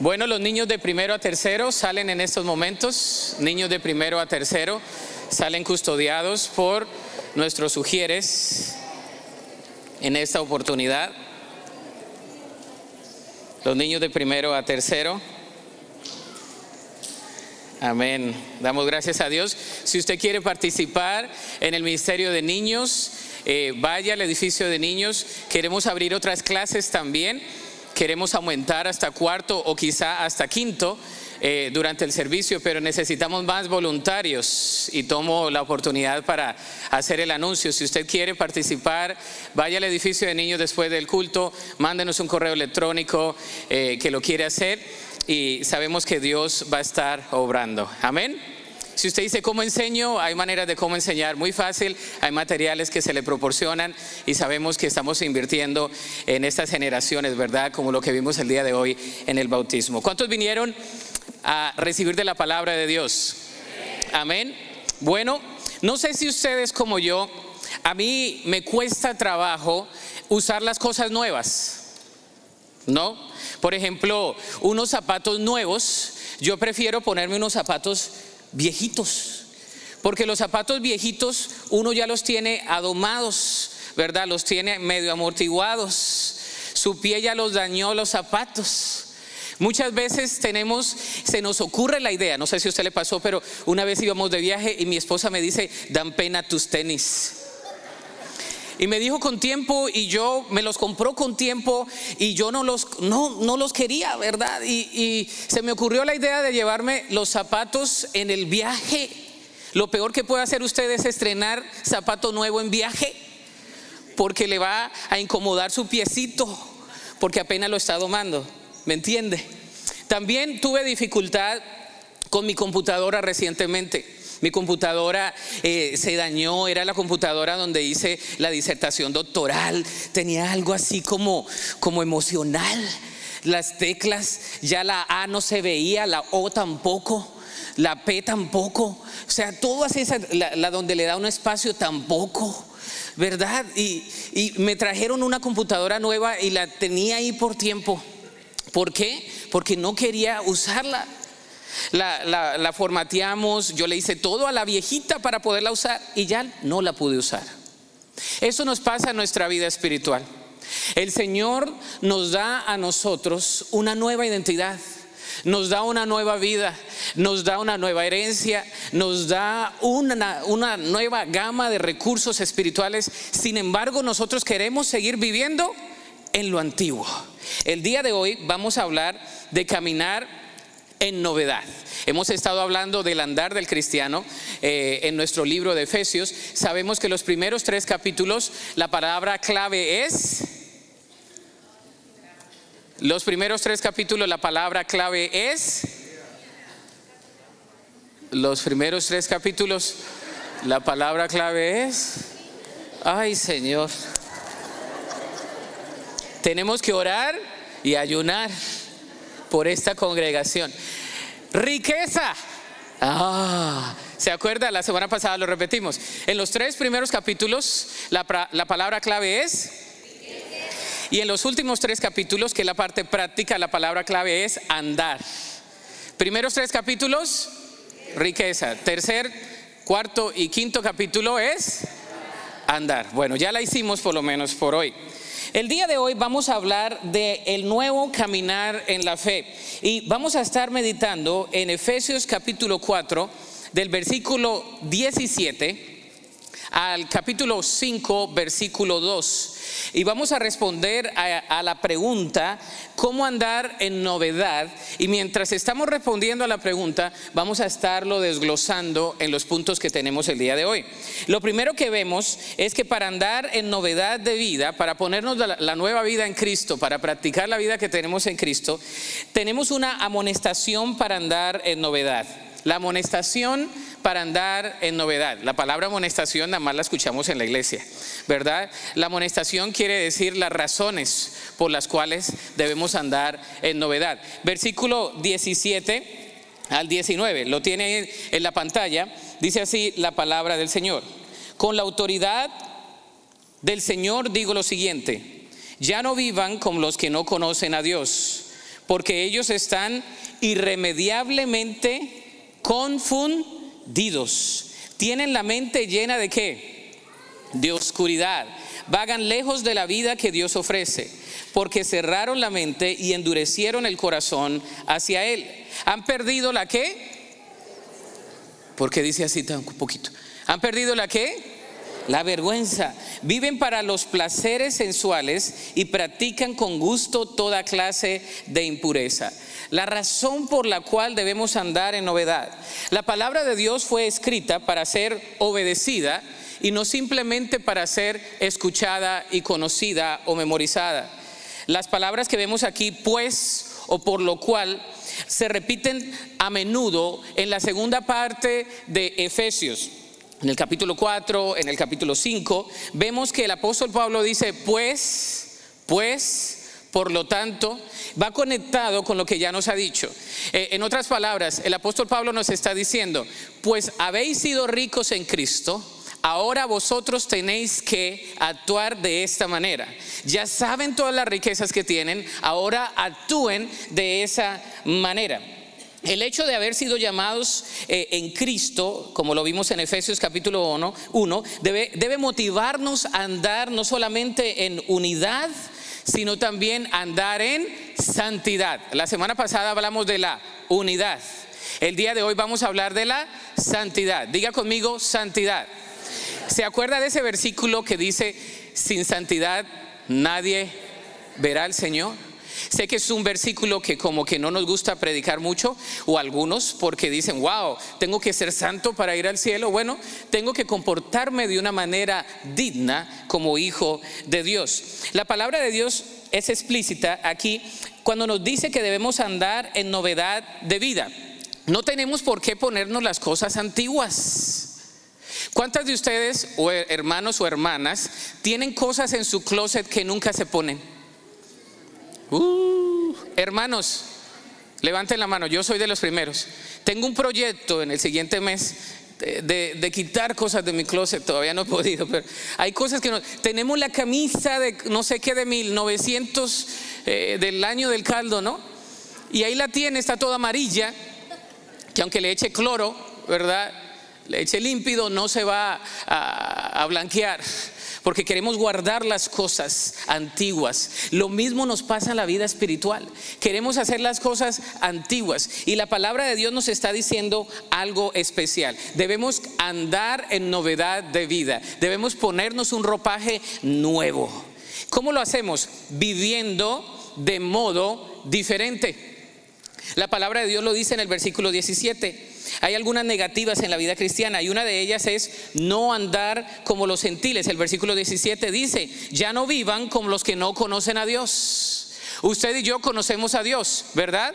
Bueno, los niños de primero a tercero salen en estos momentos, niños de primero a tercero salen custodiados por nuestros sugieres en esta oportunidad. Los niños de primero a tercero. Amén. Damos gracias a Dios. Si usted quiere participar en el Ministerio de Niños, eh, vaya al edificio de niños. Queremos abrir otras clases también. Queremos aumentar hasta cuarto o quizá hasta quinto. Eh, durante el servicio, pero necesitamos más voluntarios y tomo la oportunidad para hacer el anuncio. Si usted quiere participar, vaya al edificio de niños después del culto, mándenos un correo electrónico eh, que lo quiere hacer y sabemos que Dios va a estar obrando. Amén. Si usted dice cómo enseño, hay maneras de cómo enseñar muy fácil, hay materiales que se le proporcionan y sabemos que estamos invirtiendo en estas generaciones, ¿verdad? Como lo que vimos el día de hoy en el bautismo. ¿Cuántos vinieron a recibir de la palabra de Dios? Amén. Bueno, no sé si ustedes como yo, a mí me cuesta trabajo usar las cosas nuevas, ¿no? Por ejemplo, unos zapatos nuevos, yo prefiero ponerme unos zapatos viejitos, porque los zapatos viejitos uno ya los tiene adomados, ¿verdad? Los tiene medio amortiguados, su pie ya los dañó los zapatos. Muchas veces tenemos, se nos ocurre la idea, no sé si a usted le pasó, pero una vez íbamos de viaje y mi esposa me dice, dan pena tus tenis. Y me dijo con tiempo y yo me los compró con tiempo y yo no los, no, no los quería, ¿verdad? Y, y se me ocurrió la idea de llevarme los zapatos en el viaje. Lo peor que puede hacer usted es estrenar zapato nuevo en viaje porque le va a incomodar su piecito porque apenas lo está domando. ¿Me entiende? También tuve dificultad con mi computadora recientemente. Mi computadora eh, se dañó, era la computadora donde hice la disertación doctoral, tenía algo así como, como emocional. Las teclas, ya la A no se veía, la O tampoco, la P tampoco. O sea, todas esas, la, donde le da un espacio tampoco. ¿Verdad? Y, y me trajeron una computadora nueva y la tenía ahí por tiempo. ¿Por qué? Porque no quería usarla. La, formateamos, yo le hice todo a la viejita para poderla usar y ya no la pude usar. Eso nos pasa en nuestra vida espiritual. El Señor nos da a nosotros una nueva identidad, nos da una nueva vida, nos da una nueva herencia, nos da una, una nueva gama de recursos espirituales. Sin embargo, nosotros queremos seguir viviendo en lo antiguo. El día de hoy vamos a hablar de caminar en novedad. Hemos estado hablando del andar del cristiano eh, en nuestro libro de Efesios. Sabemos que los primeros tres capítulos, la palabra clave es... Los primeros tres capítulos, la palabra clave es... Los primeros tres capítulos, la palabra clave es... Ay Señor. Tenemos que orar y ayunar por esta congregación. Riqueza. Ah, ¿se acuerda? La semana pasada lo repetimos. En los tres primeros capítulos la, la palabra clave es... Y en los últimos tres capítulos, que es la parte práctica, la palabra clave es andar. Primeros tres capítulos, riqueza. Tercer, cuarto y quinto capítulo es andar. Bueno, ya la hicimos por lo menos por hoy. El día de hoy vamos a hablar de el nuevo caminar en la fe. Y vamos a estar meditando en Efesios capítulo 4 del versículo 17 al capítulo 5, versículo 2. Y vamos a responder a, la pregunta, ¿cómo andar en novedad? Y mientras estamos respondiendo a la pregunta, vamos a estarlo desglosando en los puntos que tenemos el día de hoy. Lo primero que vemos es que para andar en novedad de vida, para ponernos la, la nueva vida en Cristo, para practicar la vida que tenemos en Cristo, tenemos una amonestación para andar en novedad. La amonestación para andar en novedad. La palabra amonestación nada más la escuchamos en la iglesia, ¿verdad? La amonestación quiere decir las razones por las cuales debemos andar en novedad. Versículo 17 al 19, lo tiene en la pantalla, dice así la palabra del Señor. Con la autoridad del Señor digo lo siguiente, ya no vivan como los que no conocen a Dios porque ellos están irremediablemente confundidos. Tienen la mente llena de qué? De oscuridad. Vagan lejos de la vida que Dios ofrece, porque cerraron la mente y endurecieron el corazón hacia Él. ¿Han perdido la qué? Porque dice así tan poquito. ¿Han perdido la qué? La vergüenza. Viven para los placeres sensuales y practican con gusto toda clase de impureza. La razón por la cual debemos andar en novedad. La palabra de Dios fue escrita para ser obedecida y no simplemente para ser escuchada y conocida o memorizada. Las palabras que vemos aquí, pues o por lo cual, se repiten a menudo en la segunda parte de Efesios. En el capítulo 4, en el capítulo 5, vemos que el apóstol Pablo dice, pues, pues, por lo tanto, va conectado con lo que ya nos ha dicho. Eh, en otras palabras, el apóstol Pablo nos está diciendo, pues habéis sido ricos en Cristo, ahora vosotros tenéis que actuar de esta manera. Ya saben todas las riquezas que tienen, ahora actúen de esa manera. El hecho de haber sido llamados eh, en Cristo, como lo vimos en Efesios capítulo 1, debe, debe motivarnos a andar no solamente en unidad, sino también andar en santidad. La semana pasada hablamos de la unidad. El día de hoy vamos a hablar de la santidad. Diga conmigo santidad. ¿Se acuerda de ese versículo que dice, sin santidad nadie verá al Señor? Sé que es un versículo que como que no nos gusta predicar mucho, o algunos porque dicen, wow, tengo que ser santo para ir al cielo. Bueno, tengo que comportarme de una manera digna como hijo de Dios. La palabra de Dios es explícita aquí cuando nos dice que debemos andar en novedad de vida. No tenemos por qué ponernos las cosas antiguas. ¿Cuántas de ustedes, o hermanos o hermanas, tienen cosas en su closet que nunca se ponen? Uh, hermanos, levanten la mano, yo soy de los primeros. Tengo un proyecto en el siguiente mes de, quitar cosas de mi closet, todavía no he podido, pero hay cosas que no. Tenemos la camisa de no sé qué de 1900 eh, del año del caldo, ¿no? Y ahí la tiene, está toda amarilla, que aunque le eche cloro, ¿verdad? Le eche límpido, no se va a blanquear porque queremos guardar las cosas antiguas. Lo mismo nos pasa en la vida espiritual. Queremos hacer las cosas antiguas y la palabra de Dios nos está diciendo algo especial. Debemos andar en novedad de vida. Debemos ponernos un ropaje nuevo. ¿Cómo lo hacemos? Viviendo de modo diferente. La palabra de Dios lo dice en el versículo 17. Hay algunas negativas en la vida cristiana y una de ellas es no andar como los gentiles. El versículo 17 dice, ya no vivan como los que no conocen a Dios. Usted y yo conocemos a Dios, ¿verdad?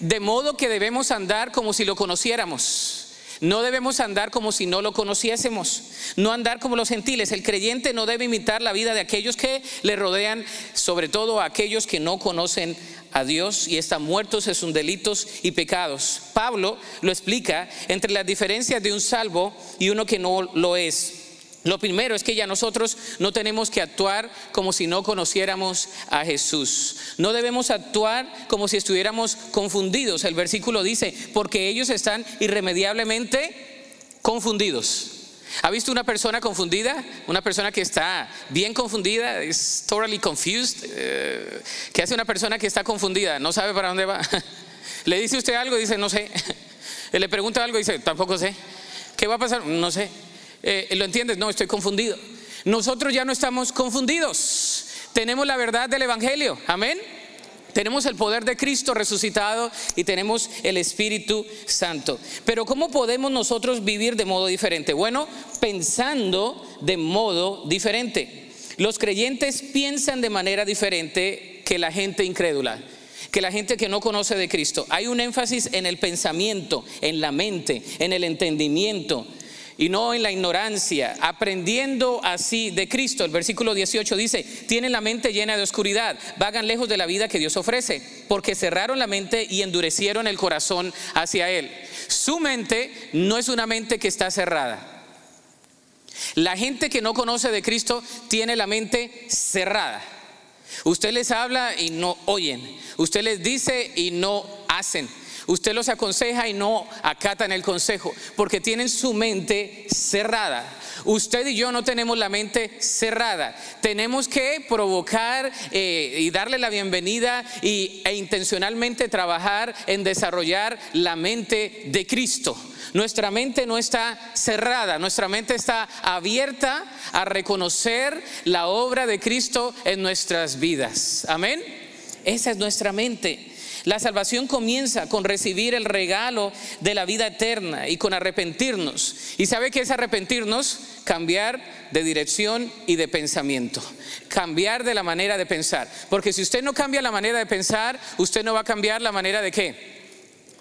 De modo que debemos andar como si lo conociéramos. No debemos andar como si no lo conociésemos, no andar como los gentiles. El creyente no debe imitar la vida de aquellos que le rodean, sobre todo a aquellos que no conocen a Dios y están muertos en sus delitos y pecados. Pablo lo explica entre las diferencias de un salvo y uno que no lo es. Lo primero es que ya nosotros no tenemos que actuar como si no conociéramos a Jesús. No debemos actuar como si estuviéramos confundidos. El versículo dice, porque ellos están irremediablemente confundidos. ¿Ha visto una persona confundida? Una persona que está bien confundida, es totally confused. Eh, ¿Qué hace una persona que está confundida? No sabe para dónde va. Le dice usted algo y dice, no sé. Le pregunta algo y dice, tampoco sé. ¿Qué va a pasar? No sé. Eh, ¿Lo entiendes? No, estoy confundido. Nosotros ya no estamos confundidos. Tenemos la verdad del Evangelio. Amén. Tenemos el poder de Cristo resucitado y tenemos el Espíritu Santo. Pero ¿cómo podemos nosotros vivir de modo diferente? Bueno, pensando de modo diferente. Los creyentes piensan de manera diferente que la gente incrédula que la gente que no conoce de Cristo. Hay un énfasis en el pensamiento, en la mente, en el entendimiento, y no en la ignorancia, aprendiendo así de Cristo. El versículo 18 dice, tienen la mente llena de oscuridad, vagan lejos de la vida que Dios ofrece, porque cerraron la mente y endurecieron el corazón hacia Él. Su mente no es una mente que está cerrada. La gente que no conoce de Cristo tiene la mente cerrada. Usted les habla y no oyen. Usted les dice y no hacen. Usted los aconseja y no acatan el consejo, porque tienen su mente cerrada. Usted y yo no tenemos la mente cerrada. Tenemos que provocar eh, y darle la bienvenida y, e intencionalmente trabajar en desarrollar la mente de Cristo. Nuestra mente no está cerrada, nuestra mente está abierta a reconocer la obra de Cristo en nuestras vidas. Amén. Esa es nuestra mente. La salvación comienza con recibir el regalo de la vida eterna y con arrepentirnos. ¿Y sabe qué es arrepentirnos? Cambiar de dirección y de pensamiento. Cambiar de la manera de pensar. Porque si usted no cambia la manera de pensar, usted no va a cambiar la manera de qué?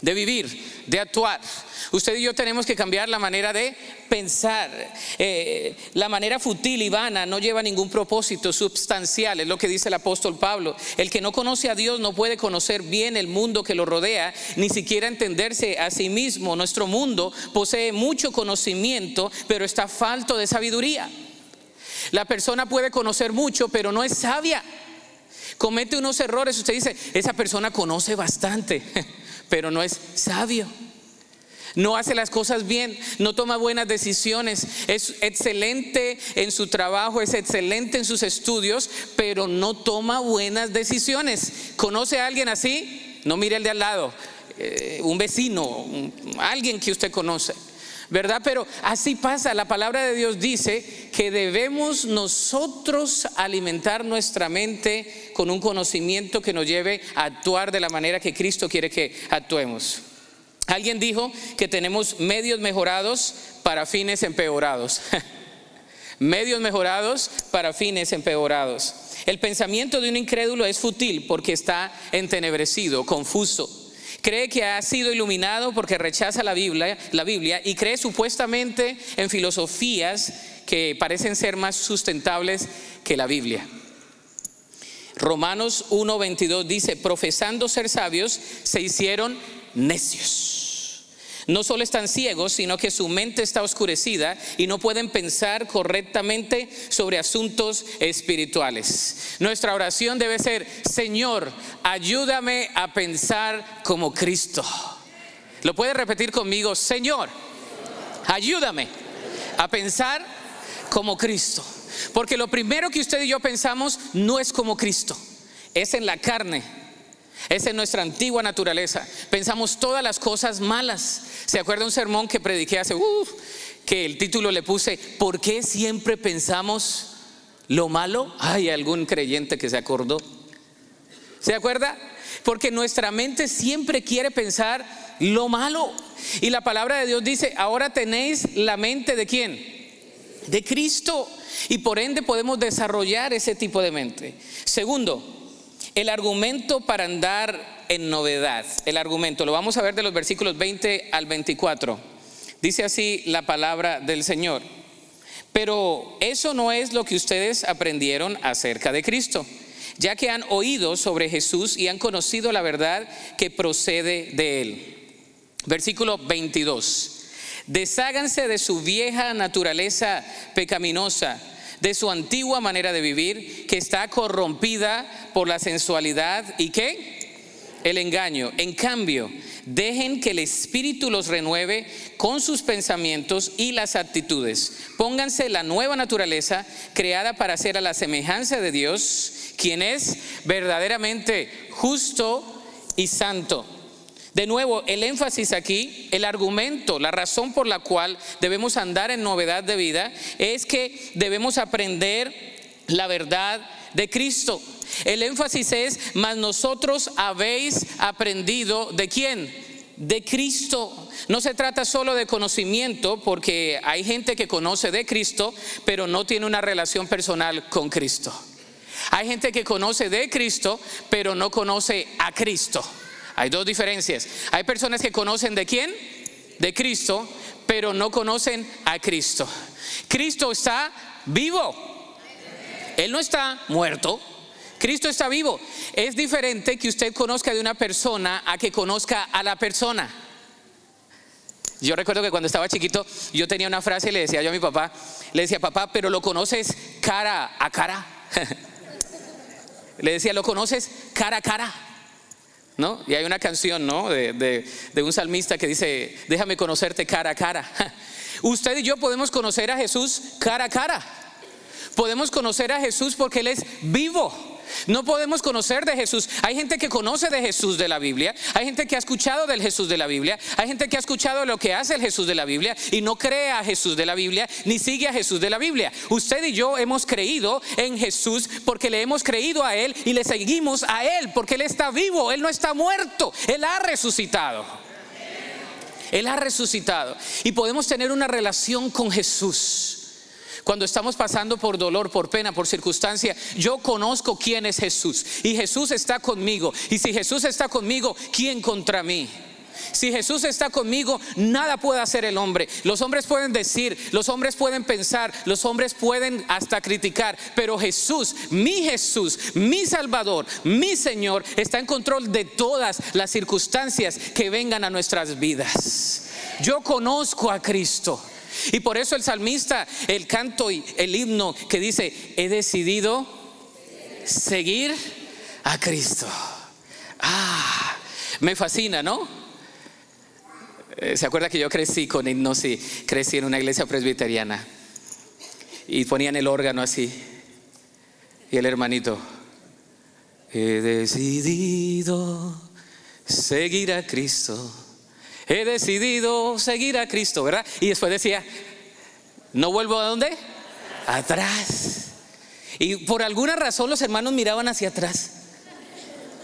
De vivir, de actuar. Usted y yo tenemos que cambiar la manera de pensar. Eh, la manera futil y vana no lleva ningún propósito sustancial, es lo que dice el apóstol Pablo. El que no conoce a Dios no puede conocer bien el mundo que lo rodea, ni siquiera entenderse a sí mismo. Nuestro mundo posee mucho conocimiento, pero está falto de sabiduría. La persona puede conocer mucho, pero no es sabia. Comete unos errores, usted dice, esa persona conoce bastante. pero no es sabio. No hace las cosas bien, no toma buenas decisiones, es excelente en su trabajo, es excelente en sus estudios, pero no toma buenas decisiones. ¿Conoce a alguien así? No mire el de al lado, eh, un vecino, alguien que usted conoce. ¿Verdad? Pero así pasa, la palabra de Dios dice que debemos nosotros alimentar nuestra mente con un conocimiento que nos lleve a actuar de la manera que Cristo quiere que actuemos. Alguien dijo que tenemos medios mejorados para fines empeorados. medios mejorados para fines empeorados. El pensamiento de un incrédulo es fútil porque está entenebrecido, confuso cree que ha sido iluminado porque rechaza la Biblia, la Biblia y cree supuestamente en filosofías que parecen ser más sustentables que la Biblia. Romanos 1:22 dice, profesando ser sabios, se hicieron necios. No solo están ciegos, sino que su mente está oscurecida y no pueden pensar correctamente sobre asuntos espirituales. Nuestra oración debe ser, Señor, ayúdame a pensar como Cristo. ¿Lo puede repetir conmigo? Señor, ayúdame a pensar como Cristo. Porque lo primero que usted y yo pensamos no es como Cristo, es en la carne esa es nuestra antigua naturaleza. Pensamos todas las cosas malas. ¿Se acuerda un sermón que prediqué hace, que el título le puse, ¿por qué siempre pensamos lo malo? Hay algún creyente que se acordó. ¿Se acuerda? Porque nuestra mente siempre quiere pensar lo malo. Y la palabra de Dios dice, ahora tenéis la mente de quién? De Cristo. Y por ende podemos desarrollar ese tipo de mente. Segundo, el argumento para andar en novedad, el argumento, lo vamos a ver de los versículos 20 al 24. Dice así la palabra del Señor. Pero eso no es lo que ustedes aprendieron acerca de Cristo, ya que han oído sobre Jesús y han conocido la verdad que procede de él. Versículo 22. Desháganse de su vieja naturaleza pecaminosa de su antigua manera de vivir que está corrompida por la sensualidad y qué? El engaño. En cambio, dejen que el Espíritu los renueve con sus pensamientos y las actitudes. Pónganse la nueva naturaleza creada para ser a la semejanza de Dios, quien es verdaderamente justo y santo. De nuevo, el énfasis aquí, el argumento, la razón por la cual debemos andar en novedad de vida es que debemos aprender la verdad de Cristo. El énfasis es, mas nosotros habéis aprendido de quién? De Cristo. No se trata solo de conocimiento, porque hay gente que conoce de Cristo, pero no tiene una relación personal con Cristo. Hay gente que conoce de Cristo, pero no conoce a Cristo. Hay dos diferencias. Hay personas que conocen de quién? De Cristo, pero no conocen a Cristo. Cristo está vivo. Él no está muerto. Cristo está vivo. Es diferente que usted conozca de una persona a que conozca a la persona. Yo recuerdo que cuando estaba chiquito yo tenía una frase y le decía yo a mi papá, le decía, papá, pero lo conoces cara a cara. Le decía, ¿lo conoces cara a cara? ¿No? Y hay una canción, ¿no? De, de un salmista que dice, déjame conocerte cara a cara. Usted y yo podemos conocer a Jesús cara a cara. Podemos conocer a Jesús porque Él es vivo. No podemos conocer de Jesús. Hay gente que conoce de Jesús de la Biblia. Hay gente que ha escuchado del Jesús de la Biblia. Hay gente que ha escuchado lo que hace el Jesús de la Biblia y no cree a Jesús de la Biblia ni sigue a Jesús de la Biblia. Usted y yo hemos creído en Jesús porque le hemos creído a Él y le seguimos a Él porque Él está vivo. Él no está muerto. Él ha resucitado. Él ha resucitado. Y podemos tener una relación con Jesús. Cuando estamos pasando por dolor, por pena, por circunstancia, yo conozco quién es Jesús. Y Jesús está conmigo. Y si Jesús está conmigo, ¿quién contra mí? Si Jesús está conmigo, nada puede hacer el hombre. Los hombres pueden decir, los hombres pueden pensar, los hombres pueden hasta criticar, pero Jesús, mi Jesús, mi Salvador, mi Señor, está en control de todas las circunstancias que vengan a nuestras vidas. Yo conozco a Cristo. Y por eso el salmista, el canto y el himno que dice, he decidido seguir a Cristo. Ah, me fascina, ¿no? Eh, ¿Se acuerda que yo crecí con himnos y crecí en una iglesia presbiteriana? Y ponían el órgano así. Y el hermanito, he decidido seguir a Cristo he decidido seguir a Cristo, ¿verdad? Y después decía, ¿no vuelvo a dónde? Atrás. Y por alguna razón los hermanos miraban hacia atrás.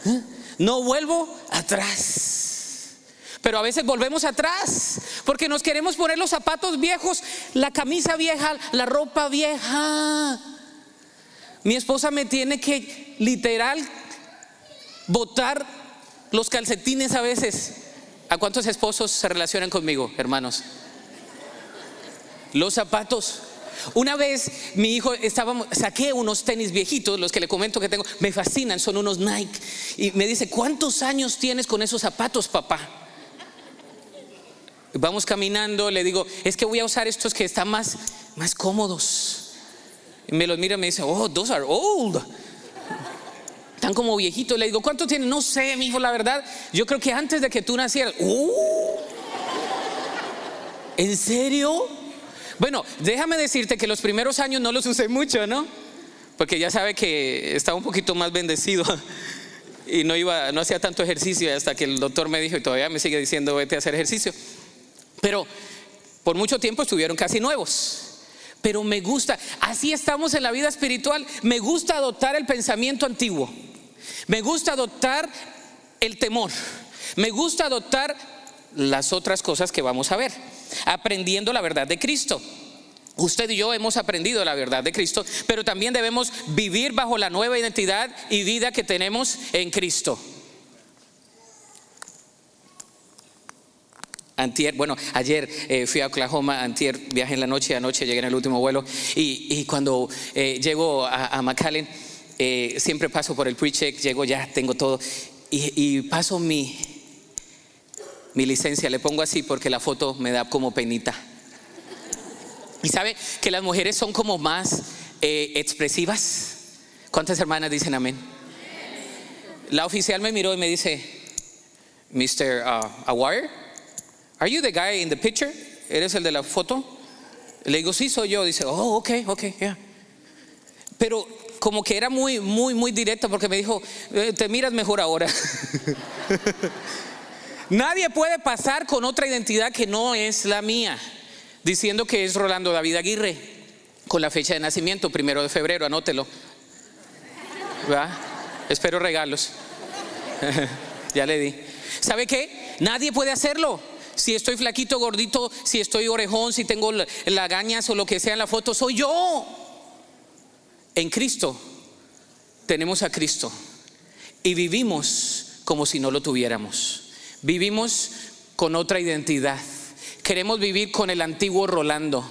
¿Eh? No vuelvo atrás. Pero a veces volvemos atrás porque nos queremos poner los zapatos viejos, la camisa vieja, la ropa vieja. Mi esposa me tiene que literal botar los calcetines a veces ¿A cuántos esposos se relacionan conmigo, hermanos? Los zapatos. Una vez mi hijo estaba, saqué unos tenis viejitos, los que le comento que tengo, me fascinan, son unos Nike. Y me dice, ¿cuántos años tienes con esos zapatos, papá? Vamos caminando, le digo, es que voy a usar estos que están más, más cómodos. Y me los mira y me dice, oh, those are old. Están como viejitos. Le digo, ¿cuánto tienen? No sé, mi hijo, la verdad. Yo creo que antes de que tú nacieras. Uh, ¿En serio? Bueno, déjame decirte que los primeros años no los usé mucho, ¿no? Porque ya sabe que estaba un poquito más bendecido y no iba, no hacía tanto ejercicio hasta que el doctor me dijo y todavía me sigue diciendo vete a hacer ejercicio. Pero por mucho tiempo estuvieron casi nuevos. Pero me gusta, así estamos en la vida espiritual, me gusta adoptar el pensamiento antiguo. Me gusta adoptar el temor. Me gusta adoptar las otras cosas que vamos a ver, aprendiendo la verdad de Cristo. Usted y yo hemos aprendido la verdad de Cristo, pero también debemos vivir bajo la nueva identidad y vida que tenemos en Cristo. Antier, bueno, ayer eh, fui a Oklahoma, antier viajé en la noche, anoche llegué en el último vuelo y, cuando eh, llego a, a McAllen, eh, siempre paso por el pre-check, llego ya, tengo todo y, paso mi, mi licencia, le pongo así porque la foto me da como penita. Y sabe que las mujeres son como más eh, expresivas. ¿Cuántas hermanas dicen amén? La oficial me miró y me dice, Mr. Uh, Awire, are you the guy in the picture? ¿Eres el de la foto? Le digo, sí, soy yo. Dice, oh, ok, ok, yeah. Pero como que era muy, muy, muy directa porque me dijo, eh, te miras mejor ahora. Nadie puede pasar con otra identidad que no es la mía, diciendo que es Rolando David Aguirre, con la fecha de nacimiento, primero de febrero, anótelo. Espero regalos. ya le di. ¿Sabe qué? Nadie puede hacerlo. Si estoy flaquito, gordito, si estoy orejón, si tengo lagañas o lo que sea en la foto, soy yo. En Cristo tenemos a Cristo y vivimos como si no lo tuviéramos. Vivimos con otra identidad. Queremos vivir con el antiguo Rolando.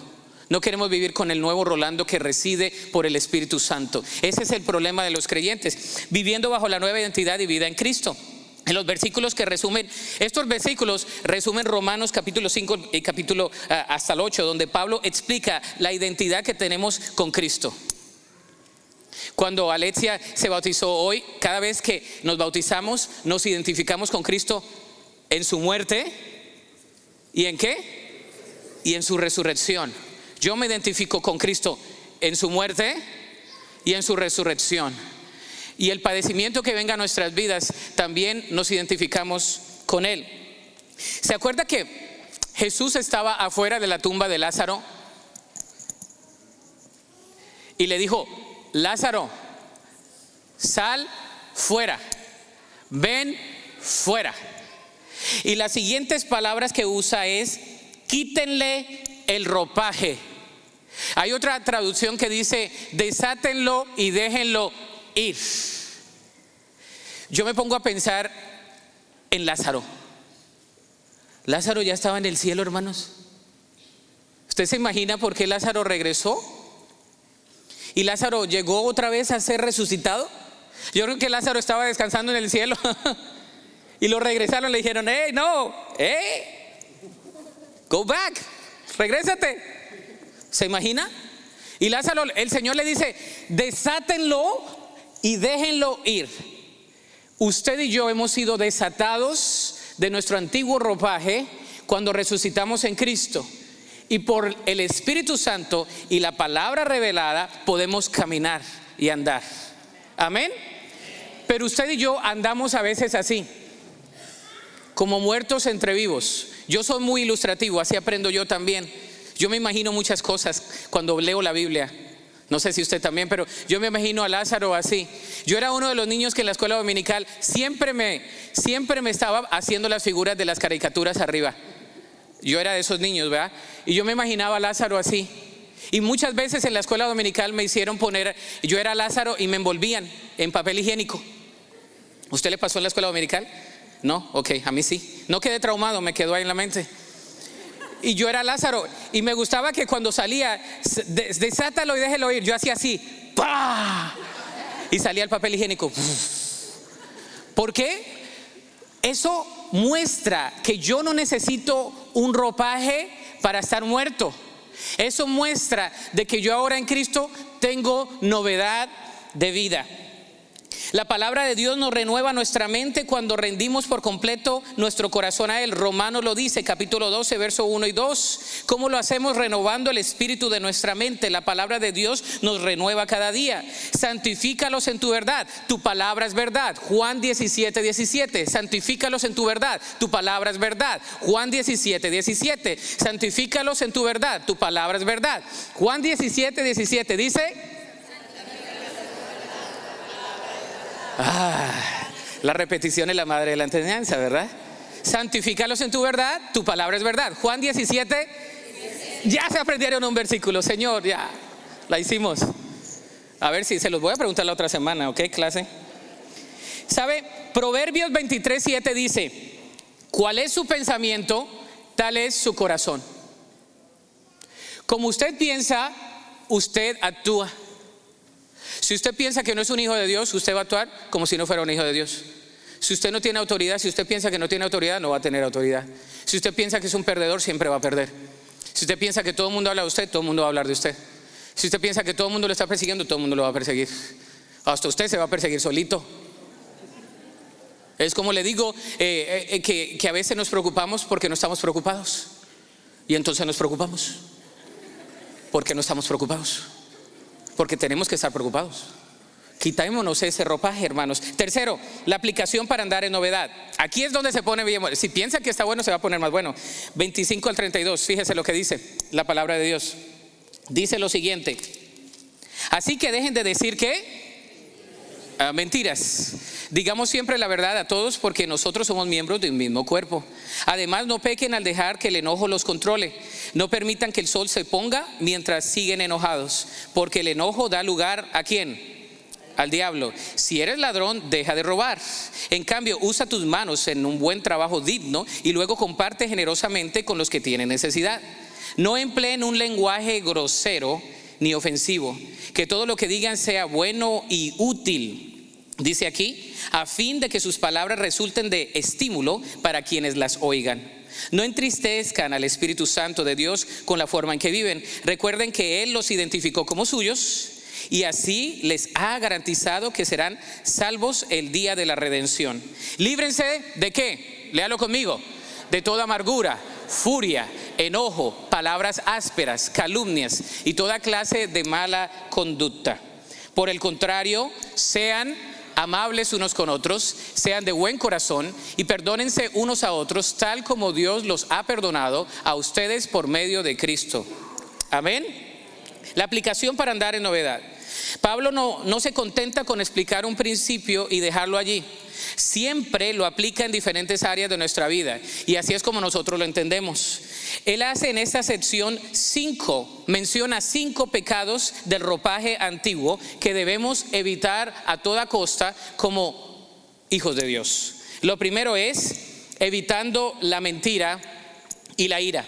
No queremos vivir con el nuevo Rolando que reside por el Espíritu Santo. Ese es el problema de los creyentes, viviendo bajo la nueva identidad y vida en Cristo. En los versículos que resumen, estos versículos resumen Romanos capítulo 5 y capítulo ah, hasta el 8, donde Pablo explica la identidad que tenemos con Cristo. Cuando Alexia se bautizó hoy, cada vez que nos bautizamos, nos identificamos con Cristo en su muerte y en qué? Y en su resurrección. Yo me identifico con Cristo en su muerte y en su resurrección. Y el padecimiento que venga a nuestras vidas, también nos identificamos con Él. ¿Se acuerda que Jesús estaba afuera de la tumba de Lázaro? Y le dijo, Lázaro, sal fuera, ven fuera. Y las siguientes palabras que usa es, quítenle el ropaje. Hay otra traducción que dice, desátenlo y déjenlo ir. Yo me pongo a pensar en Lázaro. Lázaro ya estaba en el cielo, hermanos. ¿Usted se imagina por qué Lázaro regresó? Y Lázaro llegó otra vez a ser resucitado. Yo creo que Lázaro estaba descansando en el cielo. y lo regresaron, le dijeron, hey, no, hey, go back, regrésate. ¿Se imagina? Y Lázaro, el Señor le dice, desátenlo y déjenlo ir. Usted y yo hemos sido desatados de nuestro antiguo ropaje cuando resucitamos en Cristo. Y por el Espíritu Santo y la palabra revelada podemos caminar y andar. Amén. Pero usted y yo andamos a veces así, como muertos entre vivos. Yo soy muy ilustrativo, así aprendo yo también. Yo me imagino muchas cosas cuando leo la Biblia. No sé si usted también, pero yo me imagino a Lázaro así. Yo era uno de los niños que en la escuela dominical siempre me, siempre me estaba haciendo las figuras de las caricaturas arriba. Yo era de esos niños, ¿verdad? Y yo me imaginaba a Lázaro así. Y muchas veces en la escuela dominical me hicieron poner, yo era Lázaro y me envolvían en papel higiénico. ¿Usted le pasó en la escuela dominical? No, ok, a mí sí. No quedé traumado, me quedó ahí en la mente y yo era Lázaro. Y me gustaba que cuando salía, desátalo y déjelo ir. Yo hacía así, ¡pah! Y salía el papel higiénico. ¿Por qué? Eso muestra que yo no necesito un ropaje para estar muerto. Eso muestra de que yo ahora en Cristo tengo novedad de vida. La palabra de Dios nos renueva nuestra mente cuando rendimos por completo nuestro corazón a Él. Romano lo dice, capítulo 12, verso 1 y 2. ¿Cómo lo hacemos? Renovando el espíritu de nuestra mente. La palabra de Dios nos renueva cada día. Santifícalos en tu verdad. Tu palabra es verdad. Juan 17, 17. Santifícalos en tu verdad. Tu palabra es verdad. Juan 17, 17. Santifícalos en tu verdad. Tu palabra es verdad. Juan 17, 17 dice... Ah, la repetición es la madre de la enseñanza, ¿verdad? Santifícalos en tu verdad, tu palabra es verdad. Juan 17, ya se aprendieron un versículo, Señor, ya, la hicimos. A ver si se los voy a preguntar la otra semana, ¿ok, clase? ¿Sabe? Proverbios 23, 7 dice, ¿cuál es su pensamiento? Tal es su corazón. Como usted piensa, usted actúa. Si usted piensa que no es un hijo de Dios, usted va a actuar como si no fuera un hijo de Dios. Si usted no tiene autoridad, si usted piensa que no tiene autoridad, no va a tener autoridad. Si usted piensa que es un perdedor, siempre va a perder. Si usted piensa que todo el mundo habla de usted, todo el mundo va a hablar de usted. Si usted piensa que todo el mundo lo está persiguiendo, todo el mundo lo va a perseguir. Hasta usted se va a perseguir solito. Es como le digo, eh, eh, que, que a veces nos preocupamos porque no estamos preocupados. Y entonces nos preocupamos. Porque no estamos preocupados porque tenemos que estar preocupados. Quitémonos ese ropaje, hermanos. Tercero, la aplicación para andar en novedad. Aquí es donde se pone bien Si piensa que está bueno, se va a poner más bueno. 25 al 32, fíjese lo que dice la palabra de Dios. Dice lo siguiente. Así que dejen de decir que Ah, mentiras. Digamos siempre la verdad a todos porque nosotros somos miembros de un mismo cuerpo. Además, no pequen al dejar que el enojo los controle. No permitan que el sol se ponga mientras siguen enojados, porque el enojo da lugar a quién? Al diablo. Si eres ladrón, deja de robar. En cambio, usa tus manos en un buen trabajo digno y luego comparte generosamente con los que tienen necesidad. No empleen un lenguaje grosero ni ofensivo. Que todo lo que digan sea bueno y útil Dice aquí, a fin de que sus palabras resulten de estímulo para quienes las oigan. No entristezcan al Espíritu Santo de Dios con la forma en que viven. Recuerden que Él los identificó como suyos y así les ha garantizado que serán salvos el día de la redención. Líbrense de qué? Léalo conmigo. De toda amargura, furia, enojo, palabras ásperas, calumnias y toda clase de mala conducta. Por el contrario, sean amables unos con otros, sean de buen corazón y perdónense unos a otros tal como Dios los ha perdonado a ustedes por medio de Cristo. Amén. La aplicación para andar en novedad. Pablo no, no se contenta con explicar un principio y dejarlo allí. Siempre lo aplica en diferentes áreas de nuestra vida y así es como nosotros lo entendemos. Él hace en esta sección cinco, menciona cinco pecados del ropaje antiguo que debemos evitar a toda costa como hijos de Dios. Lo primero es evitando la mentira y la ira.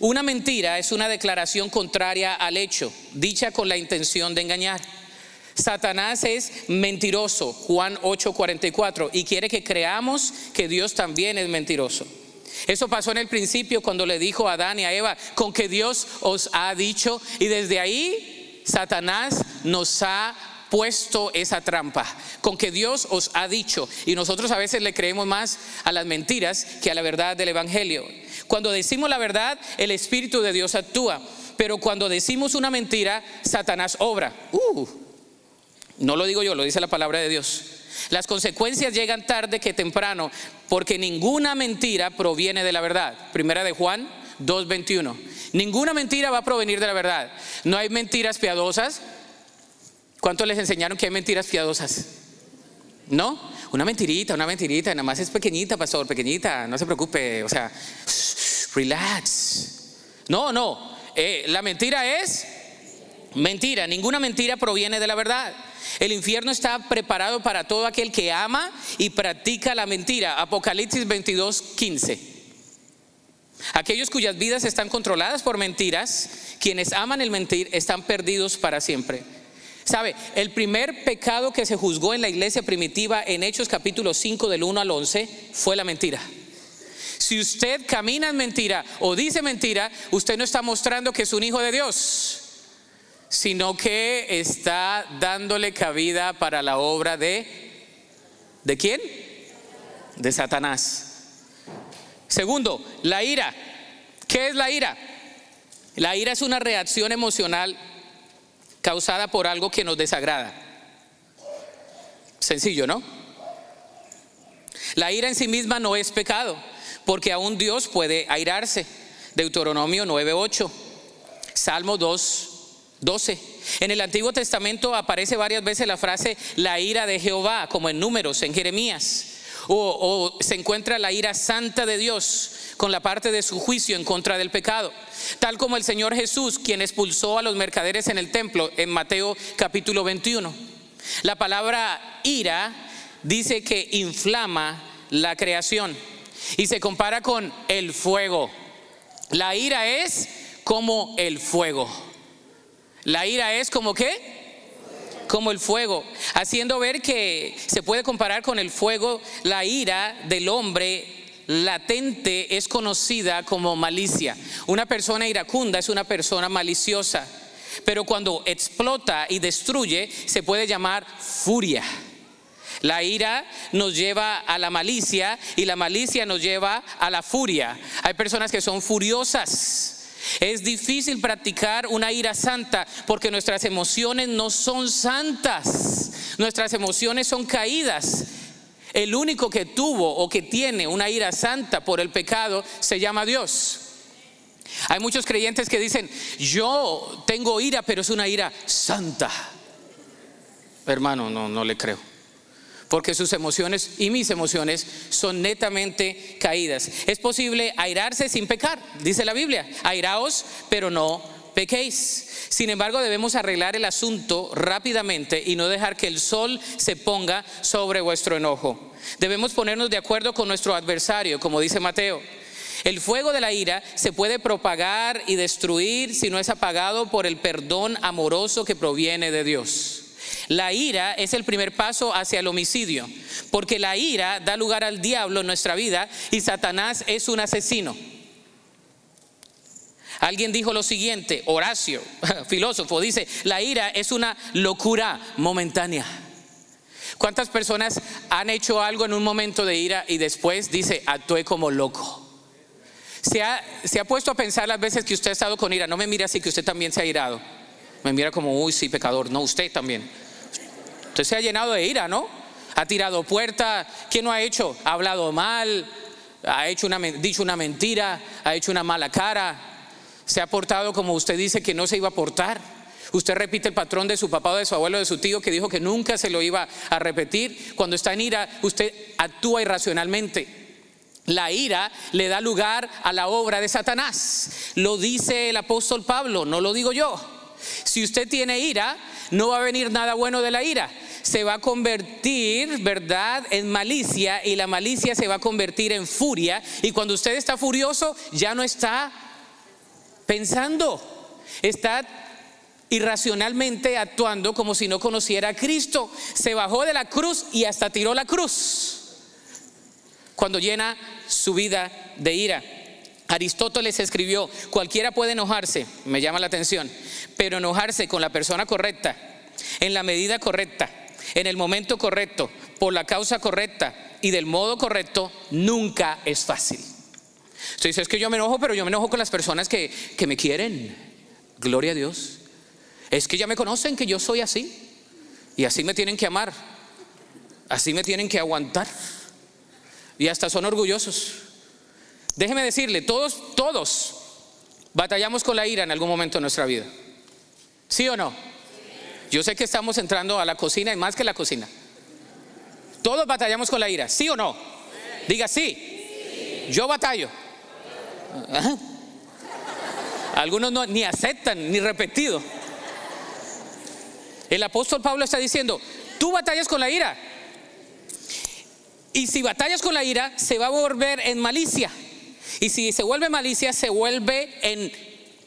Una mentira es una declaración contraria al hecho, dicha con la intención de engañar. Satanás es mentiroso, Juan 8:44, y quiere que creamos que Dios también es mentiroso. Eso pasó en el principio cuando le dijo a Adán y a Eva, con que Dios os ha dicho, y desde ahí Satanás nos ha puesto esa trampa, con que Dios os ha dicho, y nosotros a veces le creemos más a las mentiras que a la verdad del Evangelio. Cuando decimos la verdad, el Espíritu de Dios actúa, pero cuando decimos una mentira, Satanás obra. Uh, no lo digo yo, lo dice la palabra de Dios. Las consecuencias llegan tarde que temprano, porque ninguna mentira proviene de la verdad. Primera de Juan 2:21. Ninguna mentira va a provenir de la verdad. No hay mentiras piadosas. ¿Cuántos les enseñaron que hay mentiras piadosas? ¿No? Una mentirita, una mentirita, nada más es pequeñita, pastor, pequeñita, no se preocupe, o sea, relax. No, no, eh, la mentira es mentira, ninguna mentira proviene de la verdad. El infierno está preparado para todo aquel que ama y practica la mentira. Apocalipsis 22, 15. Aquellos cuyas vidas están controladas por mentiras, quienes aman el mentir, están perdidos para siempre. ¿Sabe? El primer pecado que se juzgó en la iglesia primitiva en Hechos capítulo 5 del 1 al 11 fue la mentira. Si usted camina en mentira o dice mentira, usted no está mostrando que es un hijo de Dios sino que está dándole cabida para la obra de ¿de quién? De Satanás. Segundo, la ira. ¿Qué es la ira? La ira es una reacción emocional causada por algo que nos desagrada. Sencillo, ¿no? La ira en sí misma no es pecado, porque aún Dios puede airarse. Deuteronomio 9:8, Salmo 2 12. En el Antiguo Testamento aparece varias veces la frase la ira de Jehová, como en números, en Jeremías. O, se encuentra la ira santa de Dios con la parte de su juicio en contra del pecado. Tal como el Señor Jesús, quien expulsó a los mercaderes en el templo en Mateo capítulo 21. La palabra ira dice que inflama la creación y se compara con el fuego. La ira es como el fuego. La ira es como qué? Como el fuego, haciendo ver que se puede comparar con el fuego. La ira del hombre latente es conocida como malicia. Una persona iracunda es una persona maliciosa, pero cuando explota y destruye se puede llamar furia. La ira nos lleva a la malicia y la malicia nos lleva a la furia. Hay personas que son furiosas es difícil practicar una ira santa porque nuestras emociones no son santas, nuestras emociones son caídas. El único que tuvo o que tiene una ira santa por el pecado se llama Dios. Hay muchos creyentes que dicen, yo tengo ira, pero es una ira santa. Hermano, no, no le creo porque sus emociones y mis emociones son netamente caídas. Es posible airarse sin pecar, dice la Biblia, airaos, pero no pequéis. Sin embargo, debemos arreglar el asunto rápidamente y no dejar que el sol se ponga sobre vuestro enojo. Debemos ponernos de acuerdo con nuestro adversario, como dice Mateo. El fuego de la ira se puede propagar y destruir si no es apagado por el perdón amoroso que proviene de Dios. La ira es el primer paso hacia el homicidio, porque la ira da lugar al diablo en nuestra vida y Satanás es un asesino. Alguien dijo lo siguiente, Horacio, filósofo, dice, la ira es una locura momentánea. ¿Cuántas personas han hecho algo en un momento de ira y después dice, actué como loco? Se ha, se ha puesto a pensar las veces que usted ha estado con ira, no me mira así que usted también se ha irado. Me mira como, uy, sí, pecador. No, usted también. Usted se ha llenado de ira, ¿no? Ha tirado puerta. ¿Quién no ha hecho? Ha hablado mal, ha hecho una, dicho una mentira, ha hecho una mala cara. Se ha portado como usted dice que no se iba a portar. Usted repite el patrón de su papá de su abuelo de su tío que dijo que nunca se lo iba a repetir. Cuando está en ira, usted actúa irracionalmente. La ira le da lugar a la obra de Satanás. Lo dice el apóstol Pablo, no lo digo yo. Si usted tiene ira, no va a venir nada bueno de la ira. Se va a convertir, ¿verdad?, en malicia y la malicia se va a convertir en furia. Y cuando usted está furioso, ya no está pensando, está irracionalmente actuando como si no conociera a Cristo. Se bajó de la cruz y hasta tiró la cruz cuando llena su vida de ira. Aristóteles escribió, cualquiera puede enojarse, me llama la atención, pero enojarse con la persona correcta, en la medida correcta, en el momento correcto, por la causa correcta y del modo correcto, nunca es fácil. Dice, es que yo me enojo, pero yo me enojo con las personas que, que me quieren. Gloria a Dios. Es que ya me conocen que yo soy así. Y así me tienen que amar. Así me tienen que aguantar. Y hasta son orgullosos. Déjeme decirle, todos, todos batallamos con la ira en algún momento de nuestra vida. ¿Sí o no? Yo sé que estamos entrando a la cocina y más que la cocina. Todos batallamos con la ira, ¿sí o no? Diga sí. Yo batallo. Algunos no, ni aceptan, ni repetido. El apóstol Pablo está diciendo, tú batallas con la ira. Y si batallas con la ira, se va a volver en malicia. Y si se vuelve malicia, se vuelve en